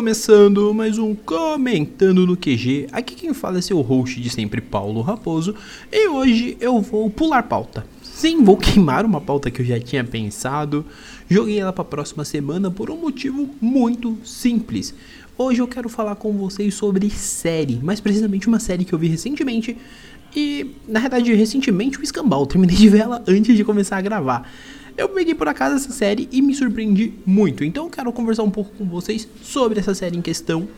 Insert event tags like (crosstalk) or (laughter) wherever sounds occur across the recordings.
começando mais um Comentando no QG. Aqui quem fala é seu host de sempre, Paulo Raposo. E hoje eu vou pular pauta. Sim, vou queimar uma pauta que eu já tinha pensado. Joguei ela para a próxima semana por um motivo muito simples. Hoje eu quero falar com vocês sobre série, mais precisamente uma série que eu vi recentemente. E, na verdade, recentemente o Escambau. Terminei de ver ela antes de começar a gravar. Eu peguei por acaso essa série e me surpreendi muito. Então eu quero conversar um pouco com vocês sobre essa série em questão.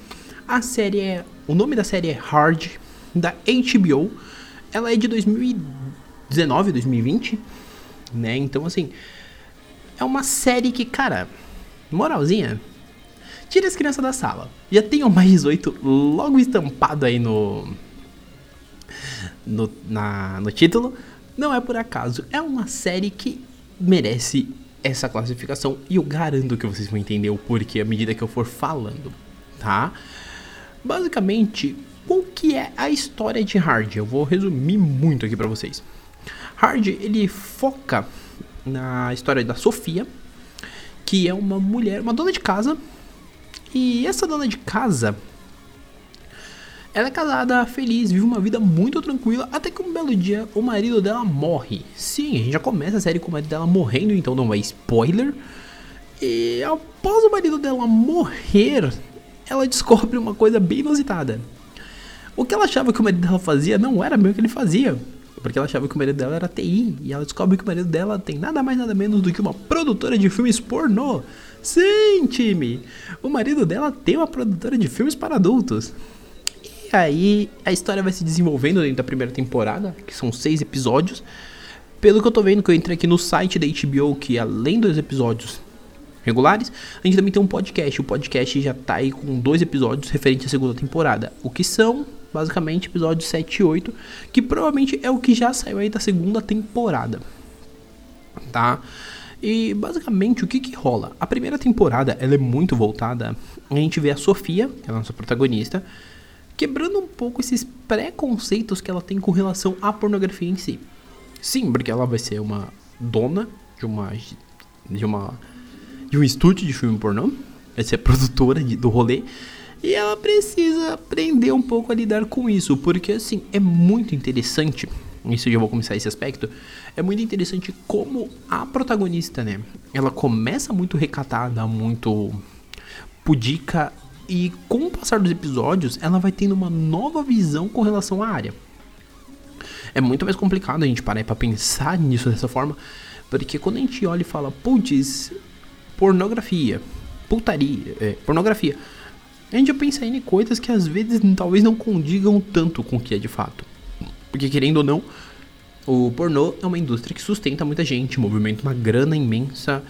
A série é. O nome da série é Hard, da HBO. Ela é de 2019, 2020. Né? Então, assim. É uma série que, cara. Moralzinha. Tira as crianças da sala. Já tem o mais 18 logo estampado aí no. No, na, no título. Não é por acaso. É uma série que merece essa classificação e eu garanto que vocês vão entender o porquê à medida que eu for falando, tá? Basicamente, o que é a história de Hard? Eu vou resumir muito aqui para vocês. Hard, ele foca na história da Sofia, que é uma mulher, uma dona de casa, e essa dona de casa, ela é casada, feliz, vive uma vida muito tranquila, até que um belo dia o marido dela morre. Sim, a gente já começa a série com o marido dela morrendo, então não é spoiler. E após o marido dela morrer, ela descobre uma coisa bem inusitada. O que ela achava que o marido dela fazia não era meio que ele fazia. Porque ela achava que o marido dela era TI. E ela descobre que o marido dela tem nada mais nada menos do que uma produtora de filmes pornô. Sim, time! O marido dela tem uma produtora de filmes para adultos aí a história vai se desenvolvendo dentro da primeira temporada, que são seis episódios. Pelo que eu tô vendo, que eu entrei aqui no site da HBO, que além dos episódios regulares, a gente também tem um podcast. O podcast já tá aí com dois episódios referentes à segunda temporada. O que são, basicamente, episódios 7 e 8, que provavelmente é o que já saiu aí da segunda temporada. Tá? E basicamente o que que rola? A primeira temporada ela é muito voltada. A gente vê a Sofia, que é a nossa protagonista, quebrando um pouco esses preconceitos que ela tem com relação à pornografia em si. Sim, porque ela vai ser uma dona de uma de uma de um estúdio de filme pornô, vai ser produtora de, do rolê, e ela precisa aprender um pouco a lidar com isso, porque assim, é muito interessante, isso eu já vou começar esse aspecto, é muito interessante como a protagonista, né, ela começa muito recatada, muito pudica e com o passar dos episódios, ela vai tendo uma nova visão com relação à área. É muito mais complicado a gente parar pra pensar nisso dessa forma, porque quando a gente olha e fala, putz, pornografia, putaria, é, pornografia, a gente já pensa em coisas que às vezes talvez não condigam tanto com o que é de fato. Porque querendo ou não, o pornô é uma indústria que sustenta muita gente, movimenta uma grana imensa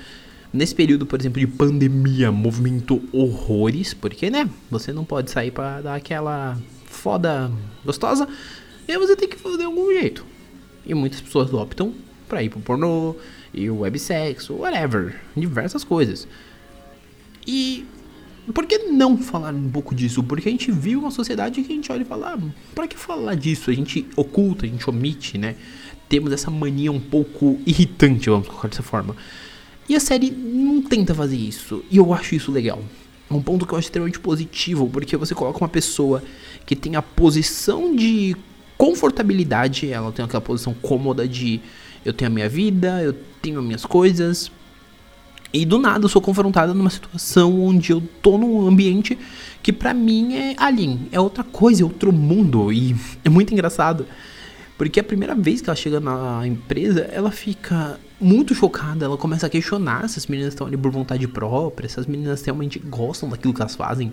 Nesse período, por exemplo, de pandemia, movimentou horrores, porque, né, você não pode sair para dar aquela foda gostosa, e você tem que fazer de algum jeito. E muitas pessoas optam para ir pro pornô, e o websexo, whatever, diversas coisas. E por que não falar um pouco disso? Porque a gente vive uma sociedade que a gente olha e fala, ah, pra que falar disso? A gente oculta, a gente omite, né? Temos essa mania um pouco irritante, vamos colocar dessa forma. E a série não tenta fazer isso. E eu acho isso legal. É um ponto que eu acho extremamente positivo, porque você coloca uma pessoa que tem a posição de confortabilidade, ela tem aquela posição cômoda de eu tenho a minha vida, eu tenho as minhas coisas. E do nada eu sou confrontada numa situação onde eu tô num ambiente que para mim é alien, é outra coisa, é outro mundo. E é muito engraçado. Porque a primeira vez que ela chega na empresa, ela fica muito chocada. Ela começa a questionar se as meninas estão ali por vontade própria, se as meninas realmente gostam daquilo que elas fazem.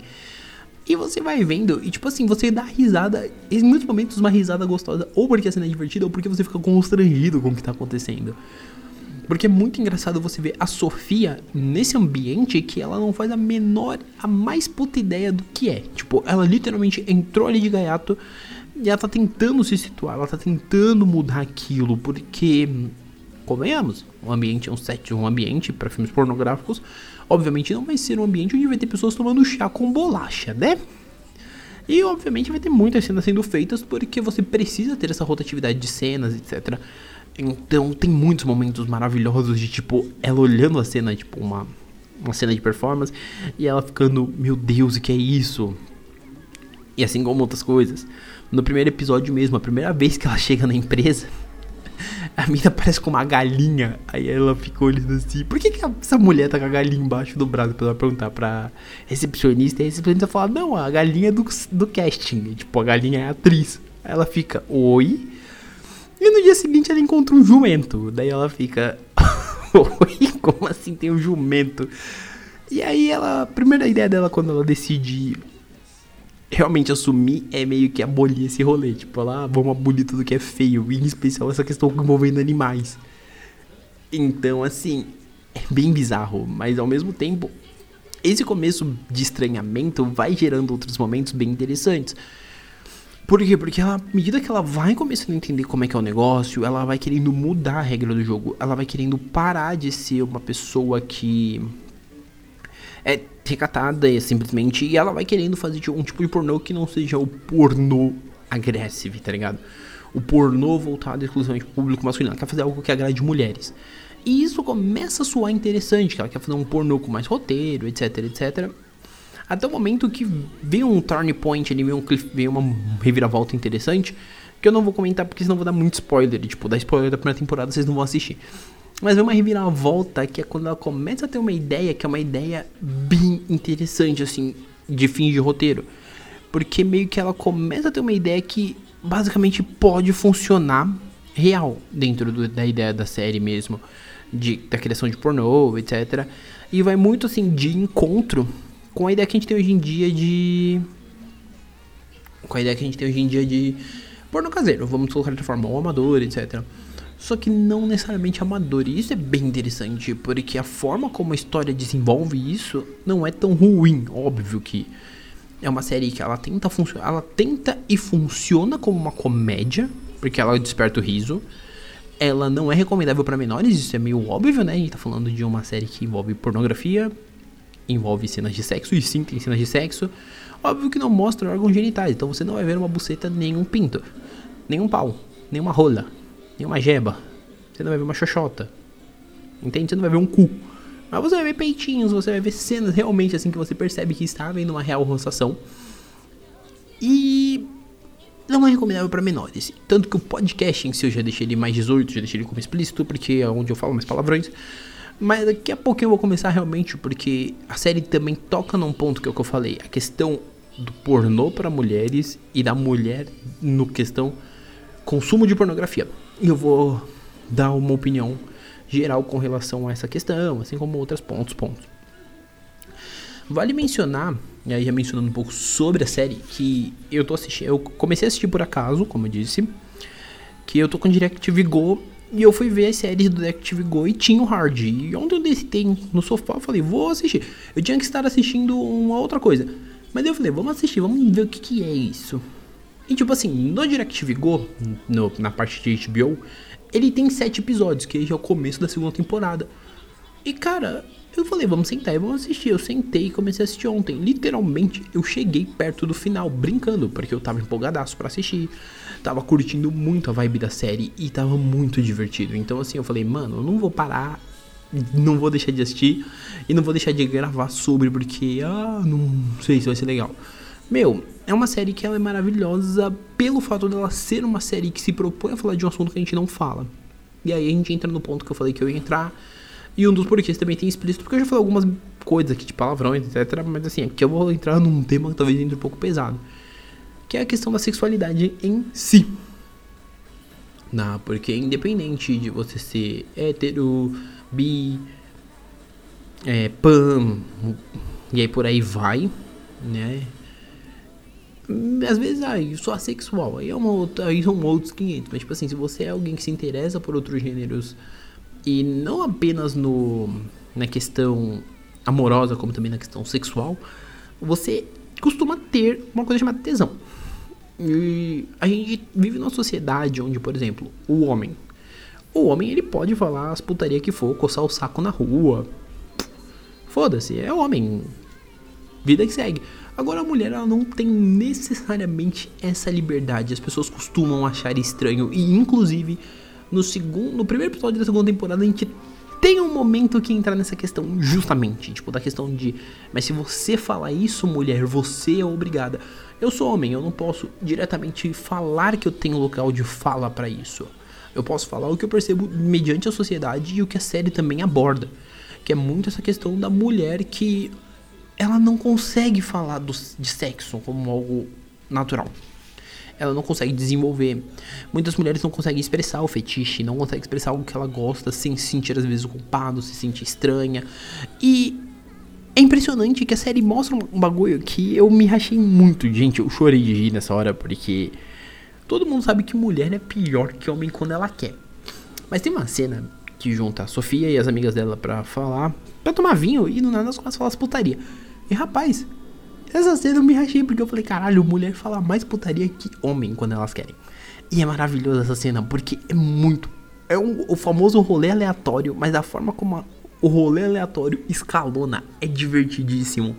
E você vai vendo, e tipo assim, você dá risada, em muitos momentos uma risada gostosa, ou porque a cena é divertida, ou porque você fica constrangido com o que tá acontecendo. Porque é muito engraçado você ver a Sofia nesse ambiente que ela não faz a menor, a mais puta ideia do que é. Tipo, ela literalmente entrou ali de gaiato e ela tá tentando se situar, ela tá tentando mudar aquilo, porque convenhamos, um ambiente é um set, um ambiente para filmes pornográficos, obviamente não vai ser um ambiente onde vai ter pessoas tomando chá com bolacha, né? E obviamente vai ter muitas cenas sendo feitas porque você precisa ter essa rotatividade de cenas, etc. Então tem muitos momentos maravilhosos de tipo ela olhando a cena, tipo uma uma cena de performance, e ela ficando, meu Deus, o que é isso? E assim como outras coisas. No primeiro episódio mesmo, a primeira vez que ela (laughs) chega na empresa, a mina parece com uma galinha. Aí ela ficou olhando assim: por que, que essa mulher tá com a galinha embaixo do braço? Pra ela perguntar pra recepcionista. E a recepcionista fala: não, a galinha é do, do casting. tipo, a galinha é atriz. Aí ela fica: oi. E no dia seguinte ela encontra um jumento. Daí ela fica: (laughs) oi, como assim tem um jumento? E aí ela, a primeira ideia dela quando ela decide realmente assumir é meio que abolir esse rolê. Tipo, lá, vamos abolir tudo que é feio. E em especial essa questão envolvendo animais. Então, assim, é bem bizarro. Mas ao mesmo tempo, esse começo de estranhamento vai gerando outros momentos bem interessantes. Por quê? Porque ela, à medida que ela vai começando a entender como é que é o negócio, ela vai querendo mudar a regra do jogo. Ela vai querendo parar de ser uma pessoa que é recatada simplesmente e ela vai querendo fazer um tipo de pornô que não seja o pornô agressivo, tá ligado? O pornô voltado exclusivamente pro público masculino. Ela quer fazer algo que agrade mulheres. E isso começa a soar interessante, que ela quer fazer um pornô com mais roteiro, etc, etc. Até o momento que vem um turn point ali, vem, um cliff, vem uma reviravolta interessante, que eu não vou comentar porque senão vou dar muito spoiler. tipo, dar spoiler da primeira temporada vocês não vão assistir. Mas vem uma reviravolta que é quando ela começa a ter uma ideia que é uma ideia bem interessante, assim, de fim de roteiro. Porque meio que ela começa a ter uma ideia que basicamente pode funcionar real dentro do, da ideia da série mesmo. De, da criação de pornô, etc. E vai muito assim de encontro com a ideia que a gente tem hoje em dia de. Com a ideia que a gente tem hoje em dia de pornô caseiro, vamos colocar de forma ou amador, etc só que não necessariamente amador. E isso é bem interessante, porque a forma como a história desenvolve isso não é tão ruim. Óbvio que é uma série que ela tenta funcionar, ela tenta e funciona como uma comédia, porque ela desperta o riso. Ela não é recomendável para menores, isso é meio óbvio, né? A gente tá falando de uma série que envolve pornografia, envolve cenas de sexo, e sim, tem cenas de sexo. Óbvio que não mostra órgãos genitais, então você não vai ver uma buceta, nem um pinto, nem um pau, nem uma rola, nem uma jeba. Você não vai ver uma xoxota. Entende? Você não vai ver um cu. Mas você vai ver peitinhos, você vai ver cenas realmente assim que você percebe que está havendo uma real roçação. E não é recomendável para menores. Tanto que o podcast em si eu já deixei ele mais 18, já deixei ele como explícito, porque é onde eu falo mais palavrões. Mas daqui a pouco eu vou começar realmente, porque a série também toca num ponto que é o que eu falei: a questão do pornô para mulheres e da mulher no questão consumo de pornografia. Eu vou dar uma opinião geral com relação a essa questão, assim como outros pontos, pontos. Vale mencionar, e aí já mencionando um pouco sobre a série, que eu tô assistindo, eu comecei a assistir por acaso, como eu disse, que eu tô com DirecTV Go e eu fui ver as séries do DirecTV Go e tinha o Hard. E ontem eu deitei no sofá, eu falei, vou assistir. Eu tinha que estar assistindo uma outra coisa. Mas eu falei, vamos assistir, vamos ver o que, que é isso. E tipo assim, no DirecTV Go, no, na parte de HBO, ele tem sete episódios, que já é o começo da segunda temporada. E cara, eu falei, vamos sentar e vamos assistir. Eu sentei e comecei a assistir ontem. Literalmente, eu cheguei perto do final, brincando, porque eu tava empolgadaço para assistir. Tava curtindo muito a vibe da série e tava muito divertido. Então, assim, eu falei, mano, eu não vou parar, não vou deixar de assistir e não vou deixar de gravar sobre, porque, ah, não sei se vai ser legal. Meu, é uma série que ela é maravilhosa pelo fato dela ser uma série que se propõe a falar de um assunto que a gente não fala. E aí a gente entra no ponto que eu falei que eu ia entrar. E um dos porquês também tem explícito, porque eu já falei algumas coisas aqui, de palavrões, etc. Mas assim, aqui eu vou entrar num tema que talvez entre um pouco pesado. Que é a questão da sexualidade em si. Não, porque independente de você ser hétero, bi, é, pan, e aí por aí vai, né? Às vezes, ah, eu sou assexual, aí, é uma outra, aí são outros 500. Mas, tipo assim, se você é alguém que se interessa por outros gêneros e não apenas no na questão amorosa, como também na questão sexual, você costuma ter uma coisa chamada tesão. E a gente vive numa sociedade onde, por exemplo, o homem. O homem ele pode falar as putaria que for, coçar o saco na rua. Foda-se, é homem. Vida que segue. Agora a mulher ela não tem necessariamente essa liberdade. As pessoas costumam achar estranho e inclusive no segundo, no primeiro episódio da segunda temporada a gente tem um momento que entra nessa questão, justamente, tipo, da questão de. Mas se você falar isso, mulher, você é obrigada. Eu sou homem, eu não posso diretamente falar que eu tenho local de fala para isso. Eu posso falar o que eu percebo mediante a sociedade e o que a série também aborda. Que é muito essa questão da mulher que ela não consegue falar do, de sexo como algo natural. Ela não consegue desenvolver. Muitas mulheres não conseguem expressar o fetiche, não conseguem expressar algo que ela gosta sem se sentir às vezes culpado, se sentir estranha. E é impressionante que a série mostra um bagulho que eu me rachei muito. Gente, eu chorei de rir nessa hora porque todo mundo sabe que mulher é pior que homem quando ela quer. Mas tem uma cena que junta a Sofia e as amigas dela pra falar, pra tomar vinho e no nada elas começam a falar as putaria. E rapaz, essa cena eu me rachei porque eu falei, caralho, mulher fala mais putaria que homem quando elas querem. E é maravilhoso essa cena porque é muito. É um, o famoso rolê aleatório, mas a forma como a, o rolê aleatório escalona é divertidíssimo.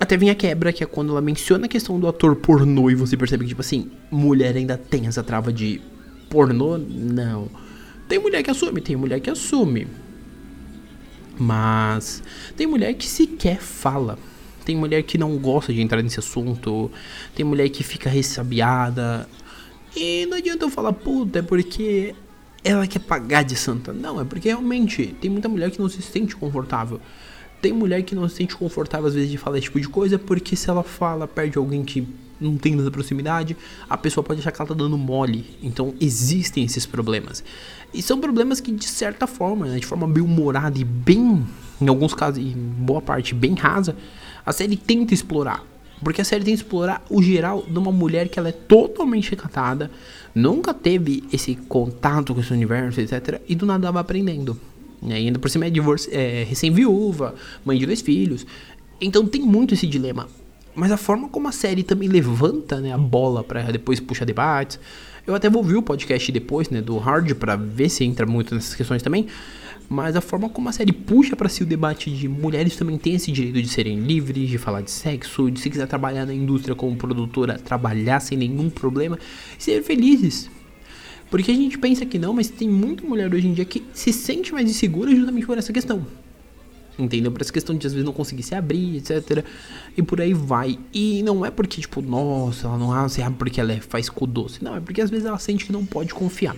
Até vem a quebra, que é quando ela menciona a questão do ator pornô e você percebe que, tipo assim, mulher ainda tem essa trava de pornô? Não. Tem mulher que assume, tem mulher que assume. Mas tem mulher que sequer fala. Tem mulher que não gosta de entrar nesse assunto. Tem mulher que fica ressabiada. E não adianta eu falar, puta, é porque ela quer pagar de santa. Não, é porque realmente tem muita mulher que não se sente confortável. Tem mulher que não se sente confortável às vezes de falar esse tipo de coisa porque se ela fala, perde alguém que não tem tanta proximidade, a pessoa pode achar que ela tá dando mole. Então existem esses problemas. E são problemas que, de certa forma, né, de forma bem humorada e bem, em alguns casos, em boa parte, bem rasa, a série tenta explorar. Porque a série tenta explorar o geral de uma mulher que ela é totalmente recatada, nunca teve esse contato com esse universo, etc. E do nada ela vai aprendendo. E ainda por cima é, é recém-viúva, mãe de dois filhos. Então tem muito esse dilema. Mas a forma como a série também levanta né, a bola para depois puxar debates. Eu até vou ouvir o podcast depois, né, do Hard, para ver se entra muito nessas questões também. Mas a forma como a série puxa para si o debate de mulheres também têm esse direito de serem livres, de falar de sexo, de se quiser trabalhar na indústria como produtora, trabalhar sem nenhum problema, ser felizes. Porque a gente pensa que não, mas tem muita mulher hoje em dia que se sente mais insegura justamente por essa questão. Entendeu? Por essa questão de às vezes não conseguir se abrir, etc. E por aí vai. E não é porque, tipo, nossa, ela não se abre porque ela é, faz cu doce. Não, é porque às vezes ela sente que não pode confiar.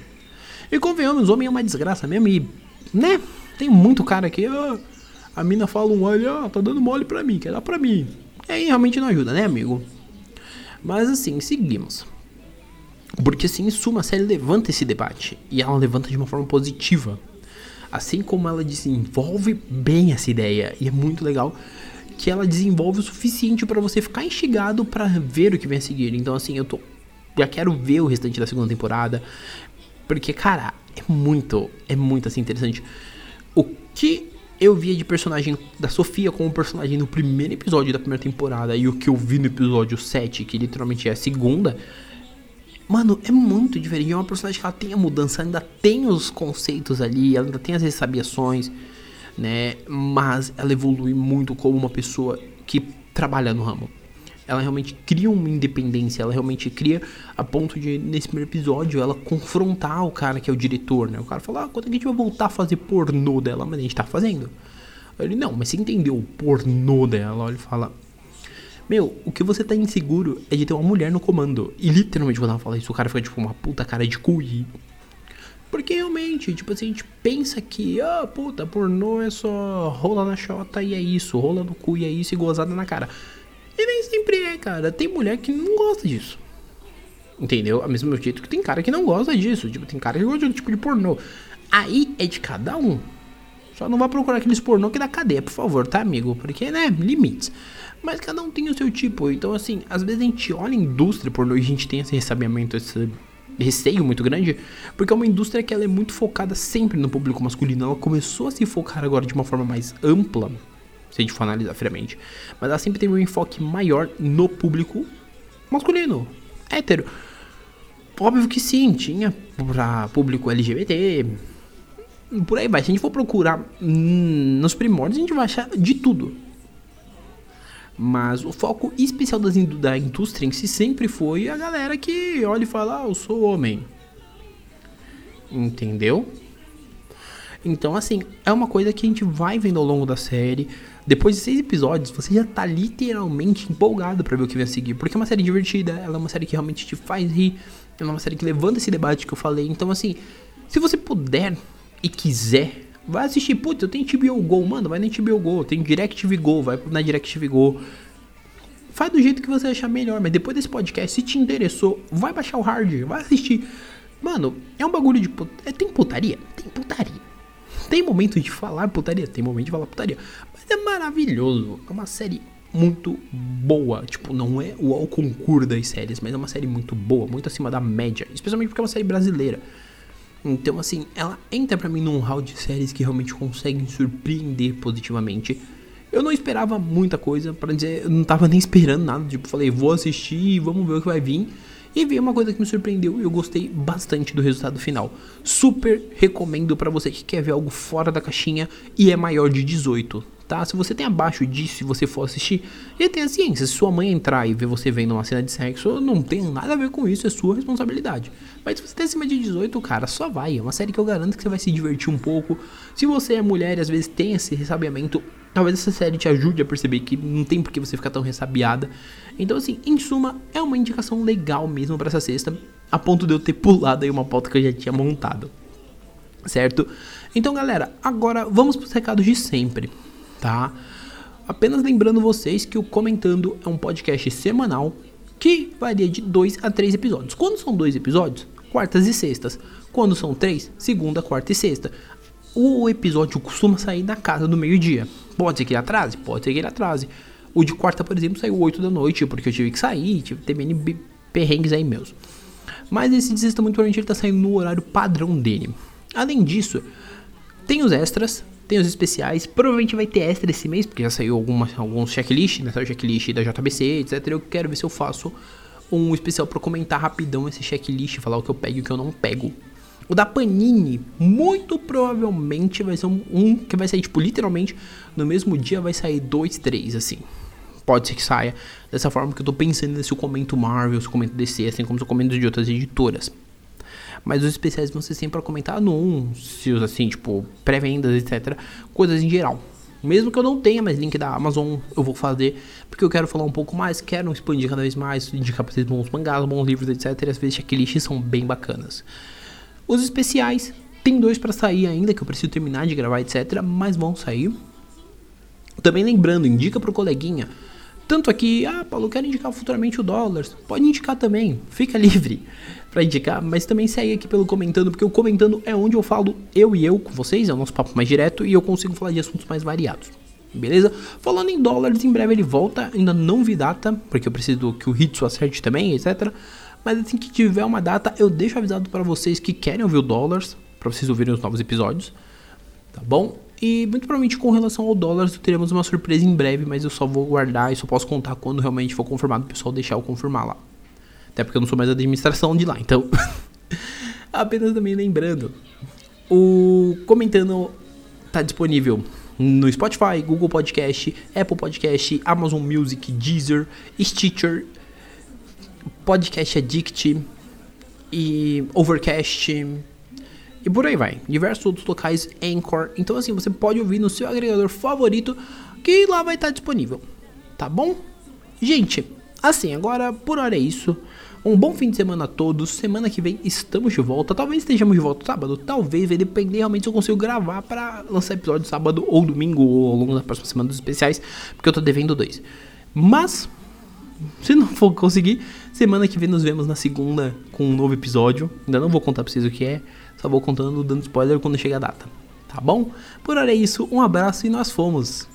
E convenhamos, homem é uma desgraça mesmo. E, né? Tem muito cara aqui, ó. A mina fala um olho, ó, tá dando mole pra mim, quer dar pra mim. E aí realmente não ajuda, né, amigo? Mas assim, seguimos. Porque assim, em suma, a série levanta esse debate. E ela levanta de uma forma positiva assim como ela desenvolve bem essa ideia, e é muito legal que ela desenvolve o suficiente para você ficar instigado para ver o que vem a seguir. Então, assim, eu tô. Já quero ver o restante da segunda temporada. Porque, cara, é muito. É muito assim interessante. O que eu via de personagem da Sofia como personagem no primeiro episódio da primeira temporada e o que eu vi no episódio 7, que literalmente é a segunda, Mano, é muito diferente. É uma personagem que ela tem a mudança, ainda tem os conceitos ali, ela ainda tem as ressabiações, né? Mas ela evolui muito como uma pessoa que trabalha no ramo. Ela realmente cria uma independência, ela realmente cria a ponto de, nesse primeiro episódio, ela confrontar o cara que é o diretor, né? O cara fala, ah, quando é que a gente vai voltar a fazer pornô dela? Mas a gente tá fazendo. Ele, não, mas você entendeu o pornô dela? Ele fala, meu, o que você tá inseguro é de ter uma mulher no comando. E literalmente quando ela fala isso, o cara fica tipo uma puta cara de cu. Porque realmente, tipo assim, a gente pensa que, ah, puta, pornô é só rola na chota e é isso, rola no cu e é isso e gozada na cara. E nem sempre é, cara. Tem mulher que não gosta disso. Entendeu? A mesmo jeito que tem cara que não gosta disso. Tipo, tem cara que gosta de outro tipo de pornô. Aí é de cada um. Só não vá procurar aqueles pornô que dá cadeia, por favor, tá, amigo? Porque, né, limites. Mas cada um tem o seu tipo. Então, assim, às vezes a gente olha a indústria pornô e a gente tem esse ressabiamento, esse receio muito grande, porque é uma indústria que ela é muito focada sempre no público masculino. Ela começou a se focar agora de uma forma mais ampla, se a gente for analisar friamente. Mas ela sempre teve um enfoque maior no público masculino, hétero. Óbvio que sim, tinha pra público LGBT, por aí vai. Se a gente for procurar nos primórdios, a gente vai achar de tudo. Mas o foco especial das, da indústria em si sempre foi a galera que olha e fala, ah, eu sou homem. Entendeu? Então, assim, é uma coisa que a gente vai vendo ao longo da série. Depois de seis episódios, você já tá literalmente empolgado para ver o que vem a seguir. Porque é uma série divertida, ela é uma série que realmente te faz rir, ela é uma série que levanta esse debate que eu falei. Então, assim, se você puder e quiser, vai assistir. Putz, eu tenho HBO Go, mano, vai na HBO Go. Tem DirecTV Go, vai na DirecTV Go. Faz do jeito que você achar melhor, mas depois desse podcast, se te interessou, vai baixar o hard, vai assistir. Mano, é um bagulho de. Put... É, tem putaria? Tem putaria. Tem momento de falar putaria? Tem momento de falar putaria. Mas é maravilhoso. É uma série muito boa. Tipo, não é o concurso das séries, mas é uma série muito boa, muito acima da média. Especialmente porque é uma série brasileira. Então, assim, ela entra para mim num hall de séries que realmente conseguem surpreender positivamente. Eu não esperava muita coisa, para dizer, eu não tava nem esperando nada. Tipo, falei, vou assistir, vamos ver o que vai vir. E veio uma coisa que me surpreendeu e eu gostei bastante do resultado final. Super recomendo para você que quer ver algo fora da caixinha e é maior de 18, tá? Se você tem abaixo disso e você for assistir, e tenha ciência, se sua mãe entrar e ver você vendo uma cena de sexo, não tem nada a ver com isso, é sua responsabilidade. Mas se você tem acima de 18, cara, só vai. É uma série que eu garanto que você vai se divertir um pouco. Se você é mulher e às vezes tem esse ressabiamento, talvez essa série te ajude a perceber que não tem por que você ficar tão ressabiada. Então, assim, em suma, é uma indicação legal mesmo para essa sexta, a ponto de eu ter pulado aí uma pauta que eu já tinha montado. Certo? Então, galera, agora vamos para os recados de sempre, tá? Apenas lembrando vocês que o Comentando é um podcast semanal que varia de 2 a 3 episódios. Quando são dois episódios, quartas e sextas. Quando são três, segunda, quarta e sexta. O episódio costuma sair na casa do meio-dia. Pode ser que ele atrase? Pode ser que ele atrase. O de quarta, por exemplo, saiu 8 da noite, porque eu tive que sair, tive ter mini perrengues aí meus. Mas esse de sexta, muito provavelmente, ele tá saindo no horário padrão dele. Além disso, tem os extras, tem os especiais. Provavelmente vai ter extra esse mês, porque já saiu alguma, alguns checklists, né? Saiu checklist da JBC, etc. Eu quero ver se eu faço um especial para comentar rapidão esse checklist, falar o que eu pego e o que eu não pego. O da Panini, muito provavelmente vai ser um, um, que vai sair, tipo, literalmente, no mesmo dia vai sair dois, três, assim. Pode ser que saia dessa forma que eu tô pensando se eu comento Marvel, se eu comento DC, assim como se eu comento de outras editoras. Mas os especiais vão ser sempre para comentar anúncios, assim, tipo, pré-vendas, etc. Coisas em geral. Mesmo que eu não tenha mais link da Amazon, eu vou fazer, porque eu quero falar um pouco mais, quero expandir cada vez mais, indicar pra vocês bons mangás, bons livros, etc. E às vezes checklists são bem bacanas. Os especiais, tem dois para sair ainda, que eu preciso terminar de gravar, etc. Mas vão sair. Também lembrando, indica pro coleguinha. Tanto aqui, ah, Paulo, quero indicar futuramente o dólares. Pode indicar também, fica (laughs) livre para indicar, mas também segue aqui pelo comentando, porque o comentando é onde eu falo eu e eu com vocês, é o nosso papo mais direto e eu consigo falar de assuntos mais variados. Beleza? Falando em dólares, em breve ele volta, ainda não vi data, porque eu preciso que o Hitsu acerte também, etc. Mas assim que tiver uma data, eu deixo avisado para vocês que querem ouvir o dólares, para vocês ouvirem os novos episódios, tá bom? E muito provavelmente com relação ao dólar teremos uma surpresa em breve, mas eu só vou guardar e só posso contar quando realmente for confirmado, o pessoal deixar eu confirmar lá. Até porque eu não sou mais administração de lá, então. (laughs) Apenas também lembrando. O Comentando tá disponível no Spotify, Google Podcast, Apple Podcast, Amazon Music, Deezer, Stitcher, Podcast Addict e Overcast e por aí vai. Diversos outros locais, Anchor. Então assim, você pode ouvir no seu agregador favorito que lá vai estar disponível. Tá bom? Gente, assim, agora por hora é isso. Um bom fim de semana a todos. Semana que vem estamos de volta. Talvez estejamos de volta sábado. Talvez vai depender realmente se eu consigo gravar para lançar episódio sábado ou domingo ou ao longo da próxima semana dos especiais. Porque eu tô devendo dois. Mas, se não for conseguir, semana que vem nos vemos na segunda com um novo episódio. Ainda não vou contar pra vocês o que é. Só vou contando, dando spoiler quando chegar a data. Tá bom? Por hora é isso. Um abraço e nós fomos.